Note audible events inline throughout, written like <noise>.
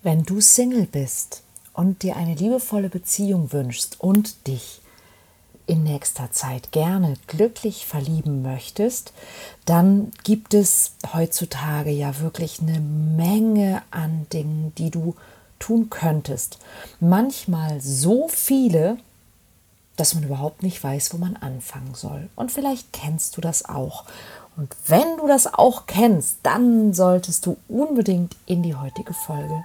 Wenn du Single bist und dir eine liebevolle Beziehung wünschst und dich in nächster Zeit gerne glücklich verlieben möchtest, dann gibt es heutzutage ja wirklich eine Menge an Dingen, die du tun könntest. Manchmal so viele, dass man überhaupt nicht weiß, wo man anfangen soll. Und vielleicht kennst du das auch. Und wenn du das auch kennst, dann solltest du unbedingt in die heutige Folge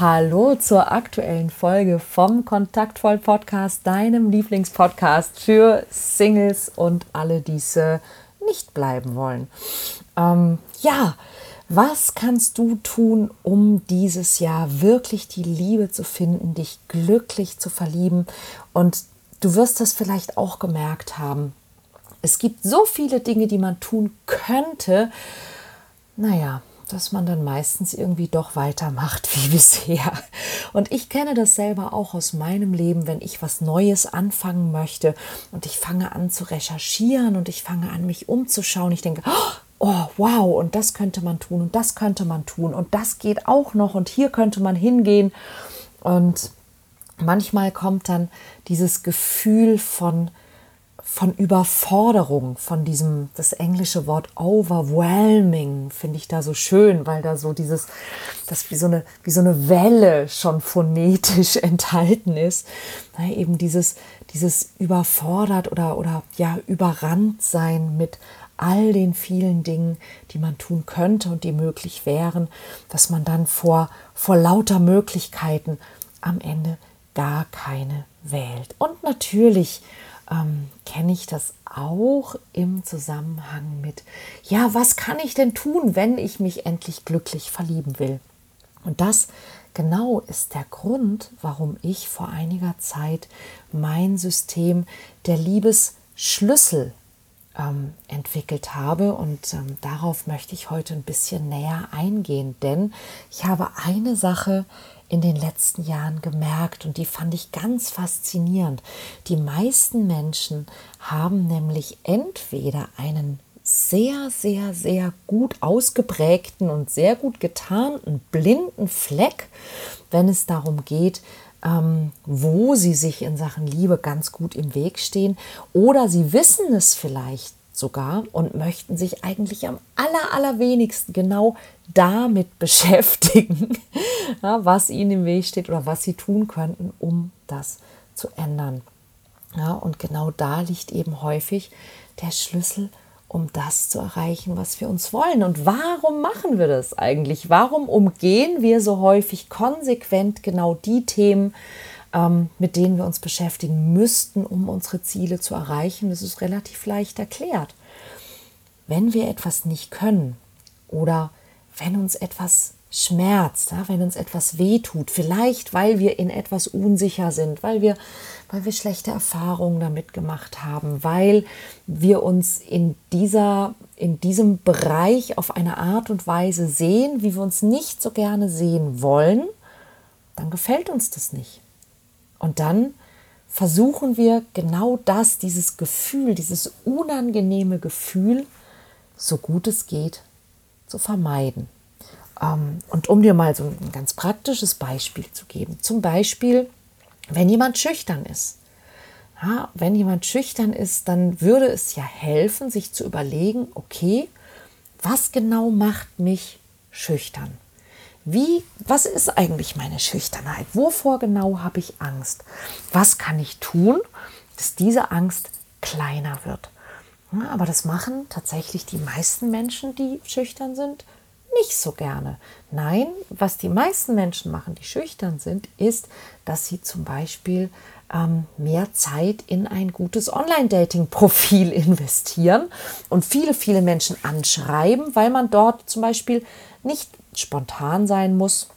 Hallo zur aktuellen Folge vom Kontaktvoll Podcast, deinem Lieblingspodcast für Singles und alle, die es äh, nicht bleiben wollen. Ähm, ja, was kannst du tun, um dieses Jahr wirklich die Liebe zu finden, dich glücklich zu verlieben? Und du wirst es vielleicht auch gemerkt haben. Es gibt so viele Dinge, die man tun könnte. Naja, dass man dann meistens irgendwie doch weitermacht wie <laughs> bisher. Und ich kenne das selber auch aus meinem Leben, wenn ich was Neues anfangen möchte und ich fange an zu recherchieren und ich fange an, mich umzuschauen. Ich denke, oh, wow, und das könnte man tun und das könnte man tun und das geht auch noch und hier könnte man hingehen. Und manchmal kommt dann dieses Gefühl von, von Überforderung, von diesem, das englische Wort overwhelming, finde ich da so schön, weil da so dieses, das wie so eine, wie so eine Welle schon phonetisch <laughs> enthalten ist. Na, eben dieses, dieses überfordert oder, oder ja, überrannt sein mit all den vielen Dingen, die man tun könnte und die möglich wären, dass man dann vor, vor lauter Möglichkeiten am Ende gar keine wählt. Und natürlich ähm, kenne ich das auch im Zusammenhang mit, ja, was kann ich denn tun, wenn ich mich endlich glücklich verlieben will? Und das genau ist der Grund, warum ich vor einiger Zeit mein System der Liebesschlüssel ähm, entwickelt habe. Und ähm, darauf möchte ich heute ein bisschen näher eingehen, denn ich habe eine Sache in den letzten Jahren gemerkt und die fand ich ganz faszinierend. Die meisten Menschen haben nämlich entweder einen sehr, sehr, sehr gut ausgeprägten und sehr gut getarnten blinden Fleck, wenn es darum geht, ähm, wo sie sich in Sachen Liebe ganz gut im Weg stehen. Oder sie wissen es vielleicht sogar und möchten sich eigentlich am aller, allerwenigsten genau damit <laughs> beschäftigen, ja, was ihnen im Weg steht oder was sie tun könnten, um das zu ändern. Ja, und genau da liegt eben häufig der Schlüssel, um das zu erreichen, was wir uns wollen. Und warum machen wir das eigentlich? Warum umgehen wir so häufig konsequent genau die Themen, ähm, mit denen wir uns beschäftigen müssten, um unsere Ziele zu erreichen? Das ist relativ leicht erklärt. Wenn wir etwas nicht können oder wenn uns etwas schmerzt, ja, wenn uns etwas wehtut, vielleicht weil wir in etwas unsicher sind, weil wir, weil wir schlechte Erfahrungen damit gemacht haben, weil wir uns in, dieser, in diesem Bereich auf eine Art und Weise sehen, wie wir uns nicht so gerne sehen wollen, dann gefällt uns das nicht. Und dann versuchen wir genau das, dieses Gefühl, dieses unangenehme Gefühl, so gut es geht, zu vermeiden. Ähm, und um dir mal so ein ganz praktisches Beispiel zu geben, zum Beispiel, wenn jemand schüchtern ist. Ja, wenn jemand schüchtern ist, dann würde es ja helfen, sich zu überlegen, okay, was genau macht mich schüchtern? Wie, was ist eigentlich meine Schüchternheit? Wovor genau habe ich Angst? Was kann ich tun, dass diese Angst kleiner wird? Ja, aber das machen tatsächlich die meisten Menschen, die schüchtern sind, nicht so gerne. Nein, was die meisten Menschen machen, die schüchtern sind, ist, dass sie zum Beispiel ähm, mehr Zeit in ein gutes Online-Dating-Profil <laughs> investieren und viele, viele Menschen anschreiben, weil man dort zum Beispiel nicht spontan sein muss,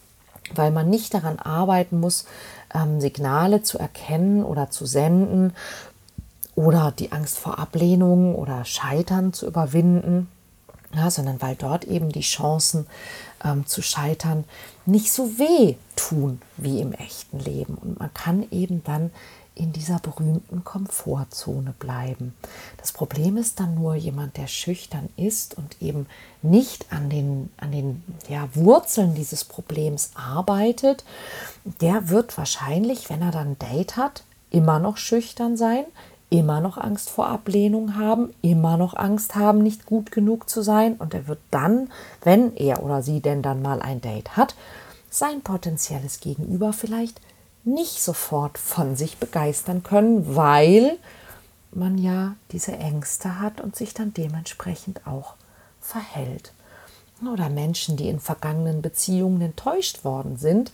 weil man nicht daran arbeiten muss, ähm, Signale zu erkennen oder zu senden oder die Angst vor Ablehnung oder Scheitern zu überwinden, ja, sondern weil dort eben die Chancen ähm, zu scheitern nicht so weh tun wie im echten Leben. Und man kann eben dann in dieser berühmten Komfortzone bleiben. Das Problem ist dann nur jemand, der schüchtern ist und eben nicht an den, an den ja, Wurzeln dieses Problems arbeitet, der wird wahrscheinlich, wenn er dann ein Date hat, immer noch schüchtern sein, immer noch Angst vor Ablehnung haben, immer noch Angst haben, nicht gut genug zu sein. Und er wird dann, wenn er oder sie denn dann mal ein Date hat, sein potenzielles Gegenüber vielleicht nicht sofort von sich begeistern können, weil man ja diese Ängste hat und sich dann dementsprechend auch verhält. Oder Menschen, die in vergangenen Beziehungen enttäuscht worden sind,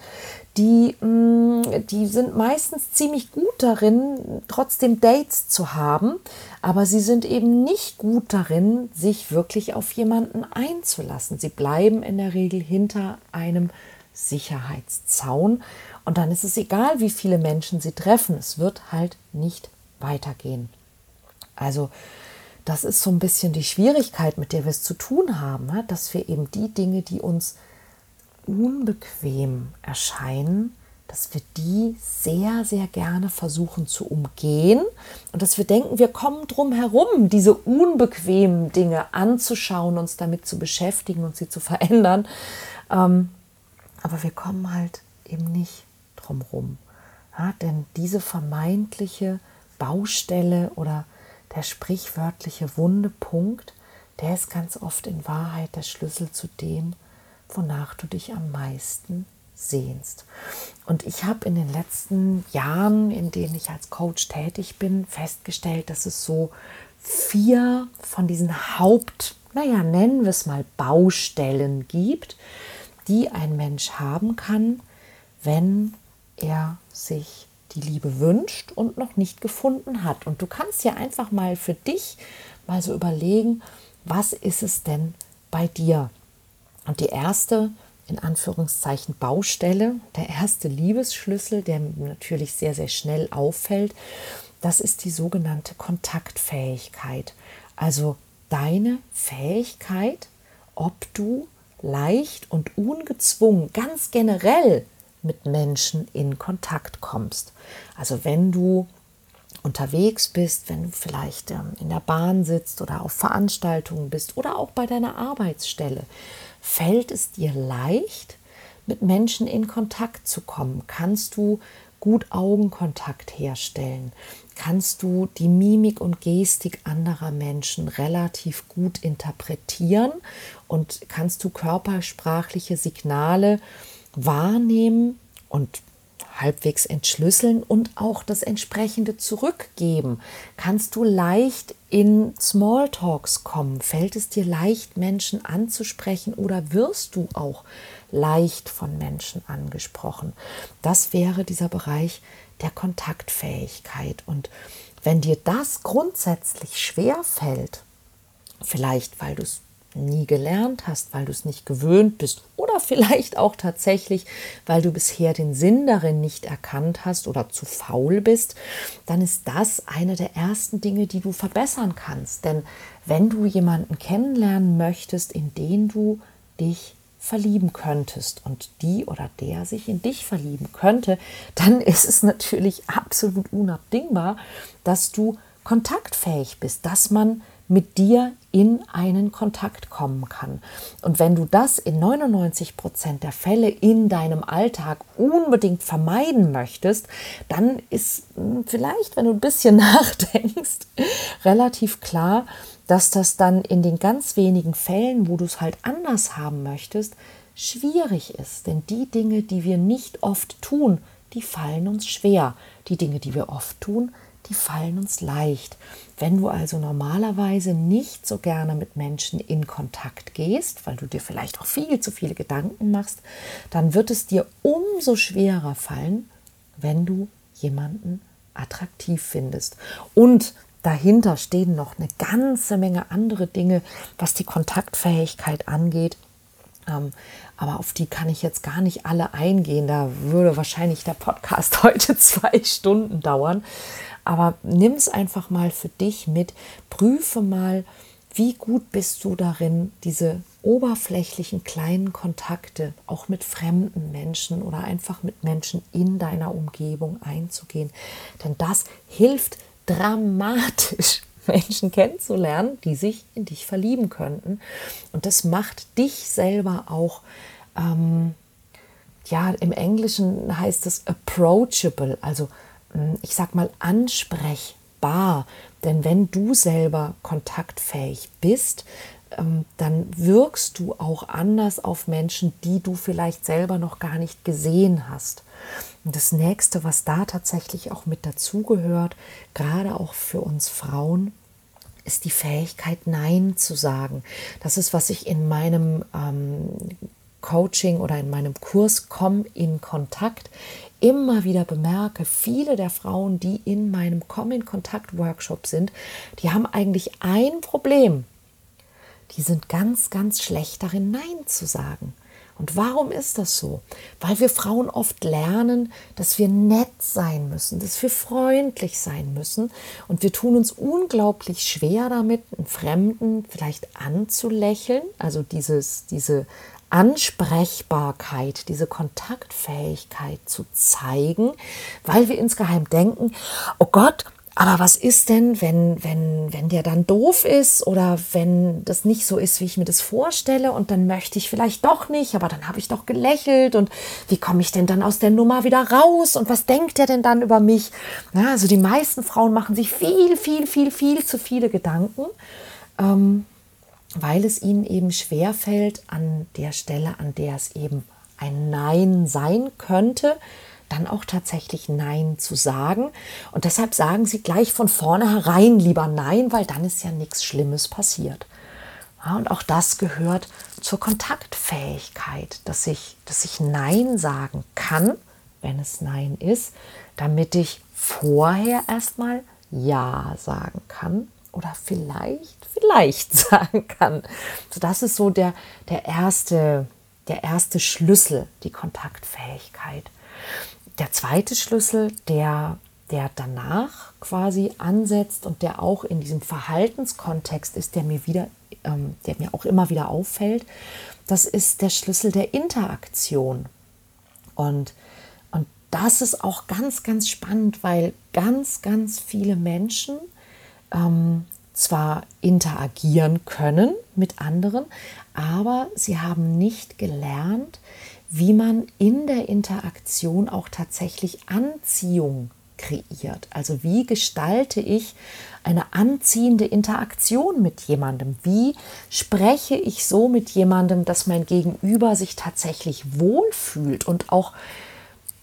die, mm, die sind meistens ziemlich gut darin, trotzdem Dates zu haben, aber sie sind eben nicht gut darin, sich wirklich auf jemanden einzulassen. Sie bleiben in der Regel hinter einem Sicherheitszaun und dann ist es egal, wie viele Menschen sie treffen, es wird halt nicht weitergehen. Also das ist so ein bisschen die Schwierigkeit, mit der wir es zu tun haben, dass wir eben die Dinge, die uns unbequem erscheinen, dass wir die sehr, sehr gerne versuchen zu umgehen und dass wir denken, wir kommen drum herum, diese unbequemen Dinge anzuschauen, uns damit zu beschäftigen und sie zu verändern. Ähm, aber wir kommen halt eben nicht drumherum. Ja, denn diese vermeintliche Baustelle oder der sprichwörtliche Wundepunkt, der ist ganz oft in Wahrheit der Schlüssel zu dem, wonach du dich am meisten sehnst. Und ich habe in den letzten Jahren, in denen ich als Coach tätig bin, festgestellt, dass es so vier von diesen Haupt, naja, nennen wir es mal Baustellen gibt, die ein Mensch haben kann, wenn er sich die Liebe wünscht und noch nicht gefunden hat. Und du kannst ja einfach mal für dich mal so überlegen, was ist es denn bei dir? Und die erste, in Anführungszeichen, Baustelle, der erste Liebesschlüssel, der natürlich sehr, sehr schnell auffällt, das ist die sogenannte Kontaktfähigkeit. Also deine Fähigkeit, ob du leicht und ungezwungen, ganz generell mit Menschen in Kontakt kommst. Also wenn du unterwegs bist, wenn du vielleicht ähm, in der Bahn sitzt oder auf Veranstaltungen bist oder auch bei deiner Arbeitsstelle, fällt es dir leicht, mit Menschen in Kontakt zu kommen? Kannst du gut Augenkontakt herstellen? Kannst du die Mimik und Gestik anderer Menschen relativ gut interpretieren und kannst du körpersprachliche Signale äh, wahrnehmen und halbwegs entschlüsseln und auch das entsprechende zurückgeben. Kannst du leicht in Smalltalks kommen? Fällt es dir leicht, Menschen anzusprechen oder wirst du auch leicht von Menschen angesprochen? Das wäre dieser Bereich der Kontaktfähigkeit. Und wenn dir das grundsätzlich schwer fällt, vielleicht weil du es nie gelernt hast, weil du es nicht gewöhnt bist oder vielleicht auch tatsächlich, weil du bisher den Sinn darin nicht erkannt hast oder zu faul bist, dann ist das eine der ersten Dinge, die du verbessern kannst. Denn wenn du jemanden kennenlernen möchtest, in den du dich verlieben könntest und die oder der sich in dich verlieben könnte, dann <laughs> ist es natürlich absolut unabdingbar, dass du kontaktfähig bist, dass man mit dir in einen Kontakt kommen kann. Und wenn du das in 99 Prozent der Fälle in deinem Alltag unbedingt vermeiden möchtest, dann ist hm, vielleicht, wenn du ein bisschen <laughs> nachdenkst, relativ klar, dass das dann in den ganz wenigen Fällen, wo du es halt anders haben möchtest, schwierig ist. Denn die Dinge, die wir nicht oft tun, die fallen uns schwer. Die Dinge, die wir oft tun, die fallen uns leicht. Wenn du also normalerweise nicht so gerne mit Menschen in Kontakt gehst, weil du dir vielleicht auch viel zu viele Gedanken machst, dann wird es dir umso schwerer fallen, wenn du jemanden attraktiv findest. Und dahinter stehen noch eine ganze Menge andere Dinge, was die Kontaktfähigkeit angeht. Ähm, aber auf die kann ich jetzt gar nicht alle eingehen. Da würde wahrscheinlich der Podcast <laughs> heute zwei Stunden dauern. Aber nimm es einfach mal für dich mit. Prüfe mal, wie gut bist du darin, diese oberflächlichen kleinen Kontakte auch mit fremden Menschen oder einfach mit Menschen in deiner Umgebung einzugehen. Denn das hilft dramatisch, <laughs> Menschen kennenzulernen, die sich in dich verlieben könnten. Und das macht dich selber auch, ähm, ja, im Englischen heißt es approachable, also hm, ich sag mal ansprechbar. Denn wenn du selber kontaktfähig bist, dann wirkst du auch anders auf Menschen, die du vielleicht selber noch gar nicht gesehen hast. Und das nächste, was da tatsächlich auch mit dazugehört, gerade auch für uns Frauen, ist die Fähigkeit, Nein zu sagen. Das ist, was ich in meinem ähm, Coaching oder in meinem Kurs Komm in Kontakt immer wieder bemerke, viele der Frauen, die in meinem Komm in Kontakt Workshop sind, die haben eigentlich ein Problem die sind ganz, ganz schlecht darin, Nein zu sagen. Und warum ist das so? Weil wir Frauen oft lernen, dass wir nett sein müssen, dass wir freundlich sein müssen. Und wir tun uns unglaublich schwer damit, einen Fremden vielleicht anzulächeln, also dieses, diese Ansprechbarkeit, diese Kontaktfähigkeit zu zeigen, weil wir insgeheim denken, oh Gott, aber was ist denn, wenn, wenn, wenn der dann doof ist oder wenn das nicht so ist, wie ich mir das vorstelle und dann möchte ich vielleicht doch nicht, aber dann habe ich doch gelächelt und wie komme ich denn dann aus der Nummer wieder raus und was denkt der denn dann über mich? Ja, also die meisten Frauen machen sich viel, viel, viel, viel zu viele Gedanken, ähm, weil es ihnen eben schwer fällt an der Stelle, an der es eben ein Nein sein könnte, dann auch tatsächlich Nein zu sagen. Und deshalb sagen sie gleich von vornherein lieber Nein, weil dann ist ja nichts Schlimmes passiert. Ja, und auch das gehört zur Kontaktfähigkeit, dass ich, dass ich Nein sagen kann, wenn es Nein ist, damit ich vorher erstmal Ja sagen kann oder vielleicht, vielleicht <laughs> sagen kann. So, das ist so der, der, erste, der erste Schlüssel, die Kontaktfähigkeit. Der zweite Schlüssel, der, der danach quasi ansetzt und der auch in diesem Verhaltenskontext ist, der mir wieder, ähm, der mir auch immer wieder auffällt, das ist der Schlüssel der Interaktion. Und, und das ist auch ganz, ganz spannend, weil ganz, ganz viele Menschen ähm, zwar interagieren können mit anderen, aber sie haben nicht gelernt, wie man in der Interaktion auch tatsächlich Anziehung kreiert. Also wie gestalte ich eine anziehende Interaktion mit jemandem? Wie spreche ich so mit jemandem, dass mein Gegenüber sich tatsächlich wohlfühlt und auch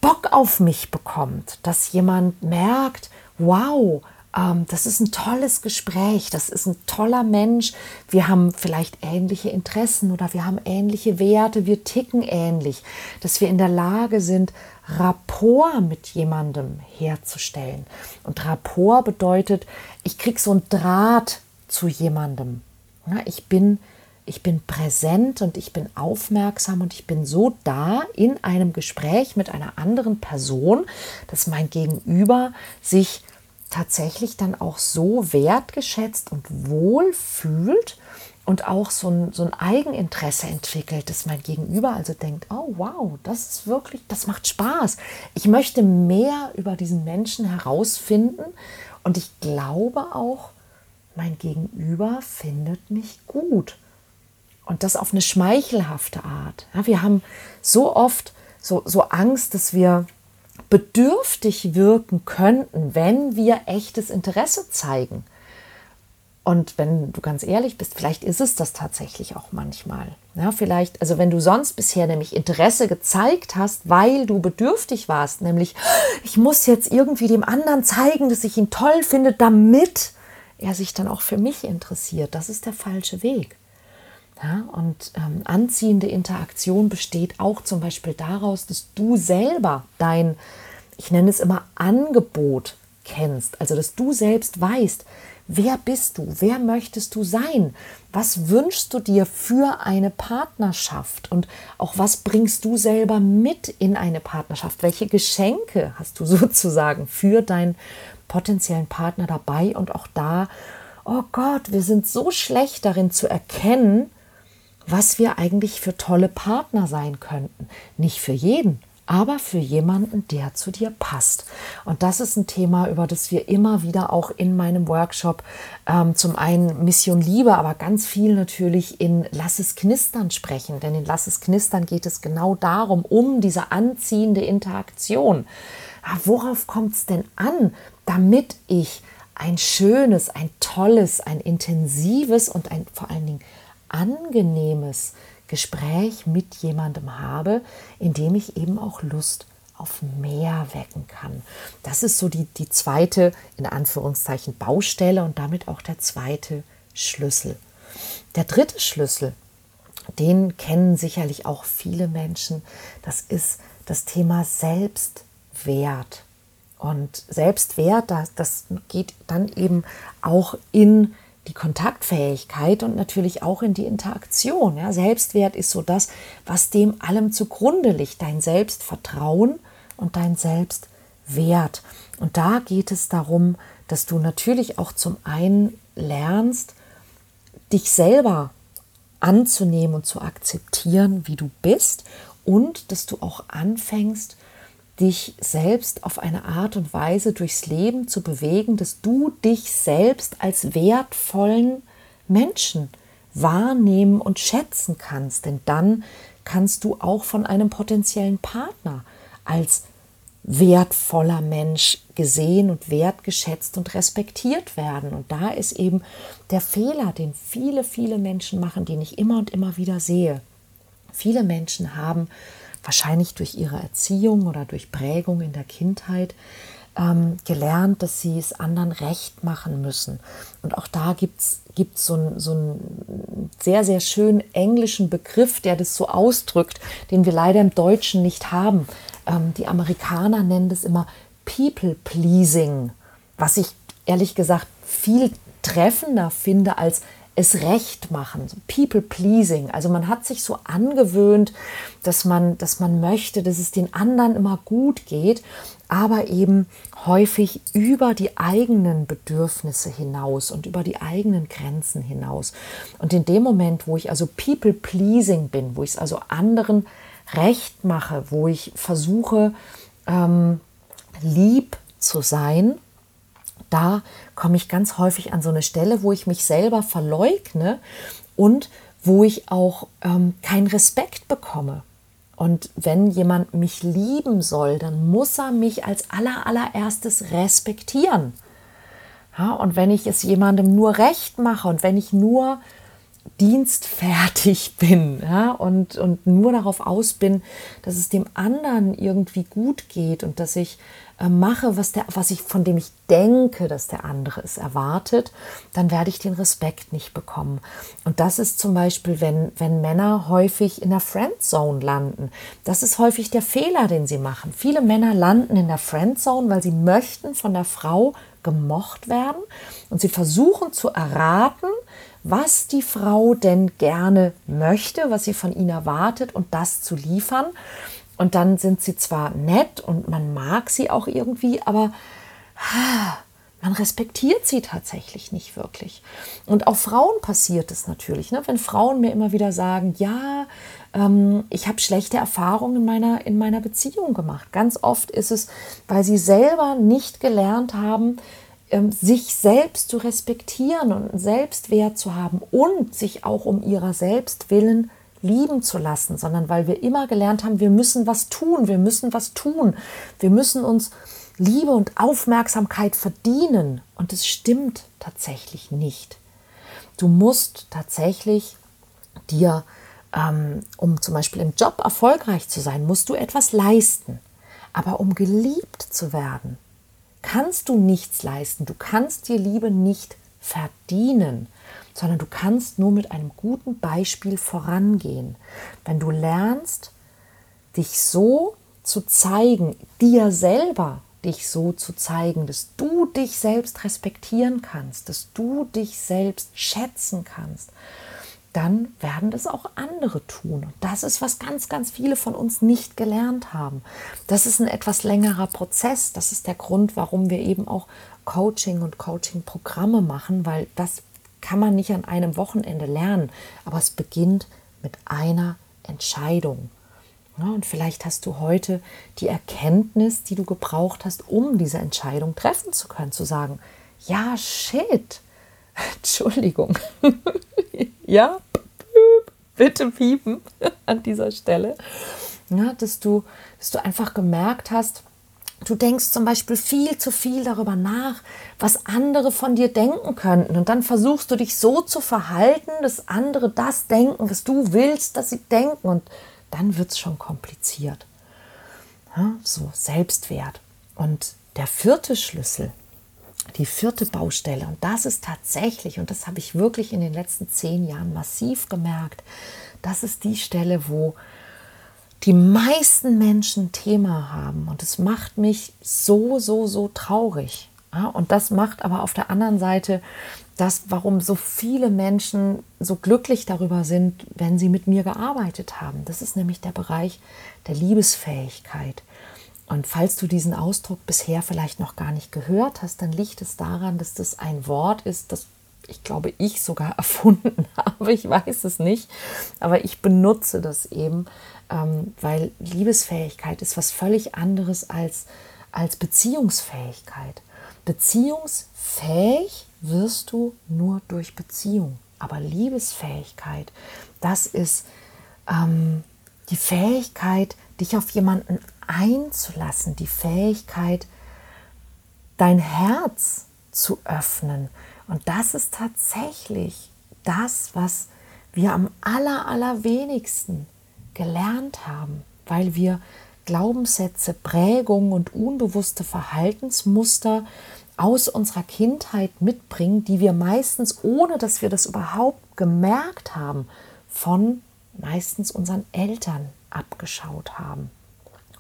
Bock auf mich bekommt, dass jemand merkt, wow, ähm, das ist ein tolles Gespräch, das ist ein toller Mensch, wir haben vielleicht ähnliche Interessen oder wir haben ähnliche Werte, wir ticken ähnlich, dass wir in der Lage sind, Rapport mit jemandem herzustellen. Und Rapport bedeutet, ich kriege so einen Draht zu jemandem. Ja, ich bin ich bin präsent und ich bin aufmerksam und ich bin so da in einem Gespräch mit einer anderen Person, dass mein Gegenüber sich tatsächlich dann auch so wertgeschätzt und wohl fühlt und auch so ein, so ein Eigeninteresse entwickelt, dass mein Gegenüber also denkt, oh wow, das ist wirklich, das macht Spaß. Ich möchte mehr über diesen Menschen herausfinden und ich glaube auch, mein Gegenüber findet mich gut. Und das auf eine schmeichelhafte Art. Ja, wir haben so oft so, so Angst, dass wir bedürftig wirken könnten, wenn wir echtes Interesse zeigen. Und wenn du ganz ehrlich bist, vielleicht ist es das tatsächlich auch manchmal. Ja, vielleicht, also wenn du sonst bisher nämlich Interesse gezeigt hast, weil du bedürftig warst, nämlich ich muss jetzt irgendwie dem anderen zeigen, dass ich ihn toll finde, damit er sich dann auch für mich interessiert. Das ist der falsche Weg. Ja, und ähm, anziehende Interaktion besteht auch zum Beispiel daraus, dass du selber dein, ich nenne es immer Angebot kennst. Also dass du selbst weißt, Wer bist du? Wer möchtest du sein? Was wünschst du dir für eine Partnerschaft? Und auch was bringst du selber mit in eine Partnerschaft? Welche Geschenke hast du <laughs> sozusagen für deinen potenziellen Partner dabei? Und auch da, oh Gott, wir sind so schlecht darin zu erkennen, was wir eigentlich für tolle Partner sein könnten. Nicht für jeden, aber für jemanden, der zu dir passt. Und das ist ein Thema, über das wir immer wieder auch in meinem Workshop ähm, zum einen Mission Liebe, aber ganz viel natürlich in Lass es knistern sprechen. Denn in Lass es knistern geht es genau darum, um diese anziehende Interaktion. Aber worauf kommt es denn an, damit ich ein schönes, ein tolles, ein intensives und ein vor allen Dingen angenehmes Gespräch mit jemandem habe, in dem ich eben auch Lust auf mehr wecken kann. Das ist so die, die zweite, in Anführungszeichen, Baustelle und damit auch der zweite Schlüssel. Der dritte Schlüssel, den kennen sicherlich auch viele Menschen, das ist das Thema Selbstwert. Und Selbstwert, das, das geht dann eben auch in die Kontaktfähigkeit und natürlich auch in die Interaktion. Ja, Selbstwert ist so das, was dem allem zugrunde liegt, dein Selbstvertrauen und dein Selbstwert. Und da geht es darum, dass du natürlich auch zum einen lernst, dich selber anzunehmen und zu akzeptieren, wie du bist und dass du auch anfängst, dich selbst auf eine Art und Weise durchs Leben zu bewegen, dass du dich selbst als wertvollen Menschen wahrnehmen und schätzen kannst. Denn dann kannst du auch von einem potenziellen Partner als wertvoller Mensch gesehen und wertgeschätzt und respektiert werden. Und da ist eben der Fehler, den viele, viele Menschen machen, den ich immer und immer wieder sehe. Viele Menschen haben wahrscheinlich durch ihre Erziehung oder durch Prägung in der Kindheit ähm, gelernt, dass sie es anderen recht machen müssen. Und auch da gibt es so, so einen sehr, sehr schönen englischen Begriff, der das so ausdrückt, den wir leider im Deutschen nicht haben. Ähm, die Amerikaner nennen das immer People Pleasing, was ich ehrlich gesagt viel treffender finde als es recht machen, people pleasing. Also man hat sich so angewöhnt, dass man, dass man möchte, dass es den anderen immer gut geht, aber eben häufig über die eigenen Bedürfnisse hinaus und über die eigenen Grenzen hinaus. Und in dem Moment, wo ich also people pleasing bin, wo ich es also anderen recht mache, wo ich versuche, ähm, lieb zu sein, da komme ich ganz häufig an so eine Stelle, wo ich mich selber verleugne und wo ich auch ähm, keinen Respekt bekomme. Und wenn jemand mich lieben soll, dann muss er mich als aller, allererstes respektieren. Ja, und wenn ich es jemandem nur recht mache und wenn ich nur dienstfertig <laughs> bin ja, und, und nur darauf aus bin, dass es dem anderen irgendwie gut geht und dass ich mache, was, der, was ich, von dem ich denke, dass der andere es erwartet, dann werde ich den Respekt nicht bekommen. Und das ist zum Beispiel, wenn, wenn Männer häufig in der Friendzone landen. Das ist häufig der Fehler, den sie machen. Viele Männer landen in der Friendzone, weil sie möchten von der Frau gemocht werden und sie versuchen zu erraten, was die Frau denn gerne möchte, was sie von ihnen erwartet und das zu liefern. Und dann sind sie zwar nett und man mag sie auch irgendwie, aber man respektiert sie tatsächlich nicht wirklich. Und auch Frauen passiert es natürlich. Ne? Wenn Frauen mir immer wieder sagen, ja, ähm, ich habe schlechte Erfahrungen in meiner, in meiner Beziehung gemacht. Ganz oft ist es, weil sie selber nicht gelernt haben, ähm, sich selbst zu respektieren und einen Selbstwert zu haben und sich auch um ihrer selbst willen lieben zu lassen, sondern weil wir immer gelernt haben, wir müssen was tun, wir müssen was tun, wir müssen uns Liebe und Aufmerksamkeit verdienen. Und es stimmt tatsächlich nicht. Du musst tatsächlich dir, ähm, um zum Beispiel im Job erfolgreich zu sein, musst du etwas leisten. Aber um geliebt zu werden, kannst du nichts leisten. Du kannst dir Liebe nicht verdienen sondern du kannst nur mit einem guten Beispiel vorangehen. Wenn du lernst, dich so zu zeigen, dir selber dich so zu zeigen, dass du dich selbst respektieren kannst, dass du dich selbst schätzen kannst, dann werden das auch andere tun. Und das ist, was ganz, ganz viele von uns nicht gelernt haben. Das ist ein etwas längerer Prozess. Das ist der Grund, warum wir eben auch Coaching und Coaching-Programme machen, weil das kann man nicht an einem Wochenende lernen. Aber es beginnt mit einer Entscheidung. Und vielleicht hast du heute die Erkenntnis, die du gebraucht hast, um diese Entscheidung treffen zu können, zu sagen, ja, shit, <laughs> Entschuldigung, <laughs> ja, bitte piepen <laughs> an dieser Stelle, ja, dass, du, dass du einfach gemerkt hast, Du denkst zum Beispiel viel zu viel darüber nach, was andere von dir denken könnten. Und dann versuchst du dich so zu verhalten, dass andere das denken, was du willst, dass sie denken. Und dann wird es schon kompliziert. Ja, so Selbstwert. Und der vierte Schlüssel, die vierte Baustelle, und das ist tatsächlich, und das habe ich wirklich in den letzten zehn Jahren massiv gemerkt, das ist die Stelle, wo die meisten Menschen Thema haben. Und es macht mich so, so, so traurig. Ja, und das macht aber auf der anderen Seite das, warum so viele Menschen so glücklich darüber sind, wenn sie mit mir gearbeitet haben. Das ist nämlich der Bereich der Liebesfähigkeit. Und falls du diesen Ausdruck bisher vielleicht noch gar nicht gehört hast, dann liegt es daran, dass das ein Wort ist, das ich glaube, ich sogar <laughs> erfunden habe. Ich weiß es nicht, aber ich benutze das eben, ähm, weil Liebesfähigkeit ist was völlig anderes als, als Beziehungsfähigkeit. Beziehungsfähig wirst du nur durch Beziehung. Aber Liebesfähigkeit, das ist ähm, die Fähigkeit, dich auf jemanden einzulassen, die Fähigkeit, dein Herz zu öffnen. Und das ist tatsächlich das, was wir am aller, allerwenigsten gelernt haben, weil wir Glaubenssätze, Prägungen und unbewusste Verhaltensmuster aus unserer Kindheit mitbringen, die wir meistens, ohne dass wir das überhaupt gemerkt haben, von meistens unseren Eltern abgeschaut haben.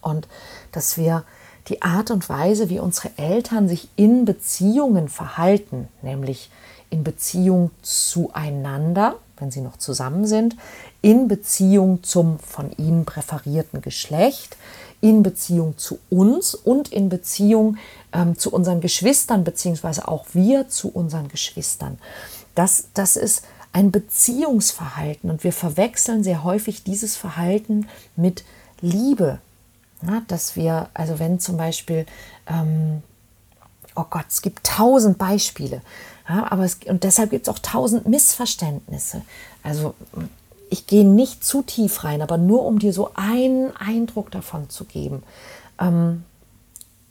Und dass wir die Art und Weise, wie unsere Eltern sich in Beziehungen verhalten, nämlich in Beziehung zueinander, wenn sie noch zusammen sind, in Beziehung zum von ihnen präferierten Geschlecht, in Beziehung zu uns und in Beziehung ähm, zu unseren Geschwistern, beziehungsweise auch wir zu unseren Geschwistern. Das, das ist ein Beziehungsverhalten und wir verwechseln sehr häufig dieses Verhalten mit Liebe. Ja, dass wir, also wenn zum Beispiel, ähm, oh Gott, es gibt tausend Beispiele, ja, aber es, und deshalb gibt es auch tausend Missverständnisse. Also ich gehe nicht zu tief rein, aber nur um dir so einen Eindruck davon zu geben. Ähm,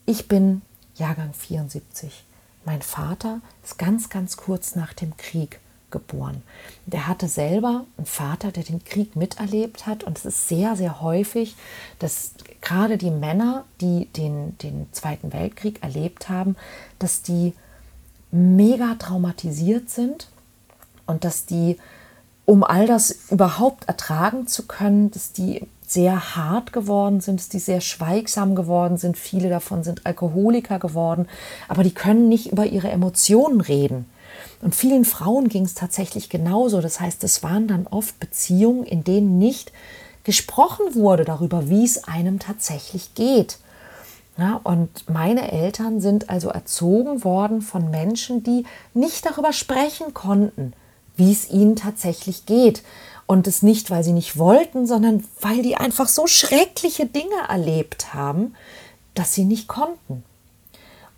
ich bin Jahrgang 74. Mein Vater ist ganz, ganz kurz nach dem Krieg geboren. Der hatte selber einen Vater, der den Krieg miterlebt hat. Und es ist sehr, sehr häufig, dass gerade die Männer, die den, den Zweiten Weltkrieg erlebt haben, dass die mega traumatisiert sind und dass die um all das überhaupt ertragen zu können, dass die sehr hart geworden sind, dass die sehr schweigsam geworden sind. Viele davon sind Alkoholiker geworden, aber die können nicht über ihre Emotionen reden. Und vielen Frauen ging es tatsächlich genauso. Das heißt, es waren dann oft Beziehungen, in denen nicht gesprochen wurde darüber, wie es einem tatsächlich geht. Ja, und meine Eltern sind also erzogen worden von Menschen, die nicht darüber sprechen konnten, wie es ihnen tatsächlich geht. Und es nicht, weil sie nicht wollten, sondern weil die einfach so schreckliche Dinge erlebt haben, dass sie nicht konnten.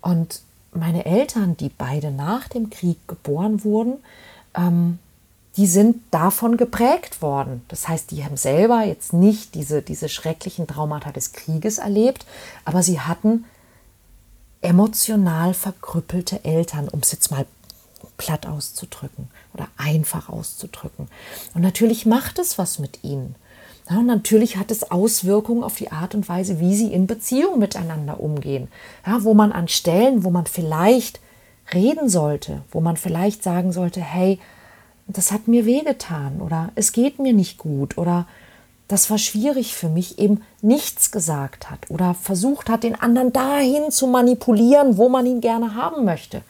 Und meine Eltern, die beide nach dem Krieg geboren wurden, ähm, die sind davon geprägt worden. Das heißt, die haben selber jetzt nicht diese, diese schrecklichen Traumata des Krieges erlebt, aber sie hatten emotional verkrüppelte Eltern, um es jetzt mal platt auszudrücken oder einfach auszudrücken. Und natürlich macht es was mit ihnen. Ja, und natürlich hat es Auswirkungen auf die Art und Weise, wie sie in Beziehung miteinander umgehen. Ja, wo man an Stellen, wo man vielleicht reden sollte, wo man vielleicht sagen sollte, hey, das hat mir wehgetan oder es geht mir nicht gut oder das war schwierig für mich, eben nichts gesagt hat oder versucht hat, den anderen dahin zu manipulieren, wo man ihn gerne haben möchte.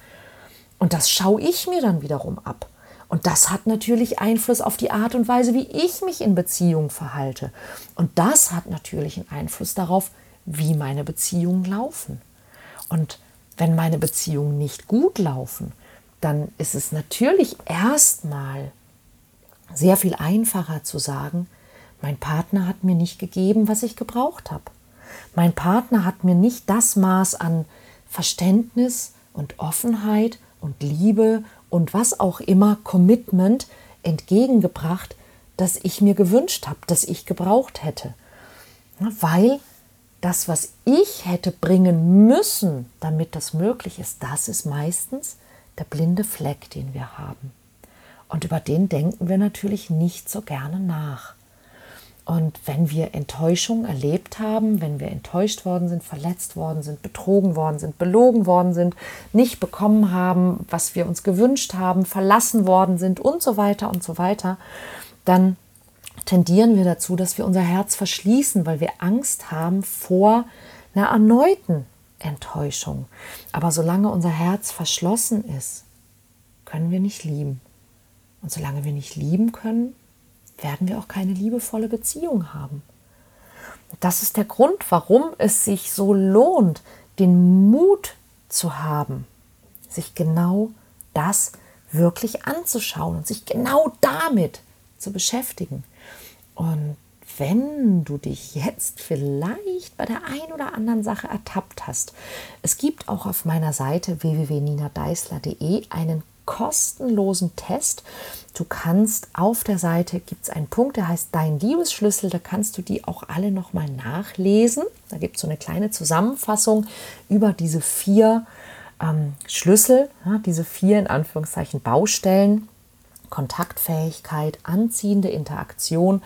Und das schaue ich mir dann wiederum ab. Und das hat natürlich Einfluss auf die Art und Weise, wie ich mich in Beziehungen verhalte. Und das hat natürlich einen Einfluss darauf, wie meine Beziehungen laufen. Und wenn meine Beziehungen nicht gut laufen, dann ist es natürlich erstmal sehr viel einfacher zu sagen, mein Partner hat mir nicht gegeben, was ich gebraucht habe. Mein Partner hat mir nicht das Maß an Verständnis und Offenheit und Liebe und was auch immer, Commitment entgegengebracht, das ich mir gewünscht habe, das ich gebraucht hätte. Weil das, was ich hätte bringen müssen, damit das möglich ist, das ist meistens der blinde Fleck, den wir haben. Und über den denken wir natürlich nicht so gerne nach. Und wenn wir Enttäuschung erlebt haben, wenn wir enttäuscht worden sind, verletzt worden sind, betrogen worden sind, belogen worden sind, nicht bekommen haben, was wir uns gewünscht haben, verlassen worden sind und so weiter und so weiter, dann tendieren wir dazu, dass wir unser Herz verschließen, weil wir Angst haben vor einer erneuten Enttäuschung. Aber solange unser Herz verschlossen ist, können wir nicht lieben. Und solange wir nicht lieben können, werden wir auch keine liebevolle Beziehung haben. Das ist der Grund, warum es sich so lohnt, den Mut zu haben, sich genau das wirklich anzuschauen und sich genau damit zu beschäftigen. Und wenn du dich jetzt vielleicht bei der ein oder anderen Sache ertappt hast, es gibt auch auf meiner Seite www.ninadeisler.de einen kostenlosen Test. Du kannst auf der Seite gibt es einen Punkt, der heißt Dein Liebesschlüssel. Da kannst du die auch alle nochmal nachlesen. Da gibt es so eine kleine Zusammenfassung über diese vier ähm, Schlüssel, ja, diese vier in Anführungszeichen Baustellen. Kontaktfähigkeit, anziehende Interaktion,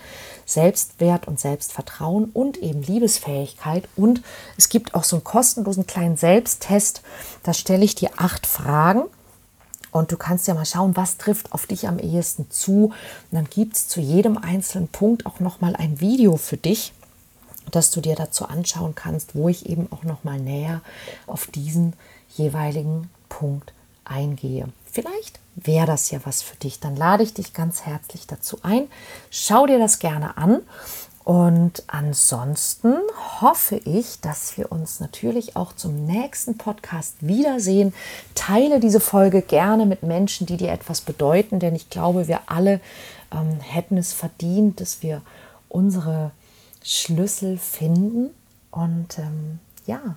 Selbstwert und Selbstvertrauen und eben Liebesfähigkeit. Und es gibt auch so einen kostenlosen kleinen Selbsttest. Da stelle ich dir acht Fragen und du kannst ja mal schauen, was trifft auf dich am ehesten zu. Und dann gibt es zu jedem einzelnen Punkt auch nochmal ein Video für dich, das du dir dazu anschauen kannst, wo ich eben auch nochmal näher auf diesen jeweiligen Punkt eingehe. Vielleicht wäre das ja was für dich. Dann lade ich dich ganz herzlich dazu ein. Schau dir das gerne an. Und ansonsten hoffe ich, dass wir uns natürlich auch zum nächsten Podcast wiedersehen. Teile diese Folge gerne mit Menschen, die dir etwas bedeuten, denn ich glaube, wir alle ähm, hätten es verdient, dass wir unsere Schlüssel finden und ähm, ja,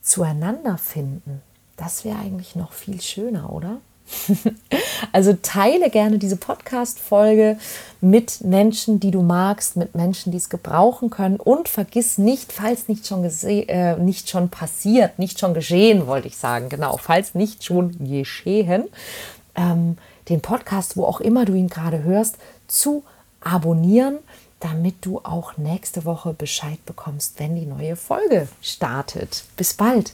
zueinander finden. Das wäre eigentlich noch viel schöner, oder? <laughs> also teile gerne diese Podcast-Folge mit Menschen, die du magst, mit Menschen, die es gebrauchen können und vergiss nicht, falls nicht schon, äh, nicht schon passiert, nicht schon geschehen, wollte ich sagen, genau, falls nicht schon geschehen, ähm, den Podcast, wo auch immer du ihn gerade hörst, zu abonnieren, damit du auch nächste Woche Bescheid bekommst, wenn die neue Folge startet. Bis bald!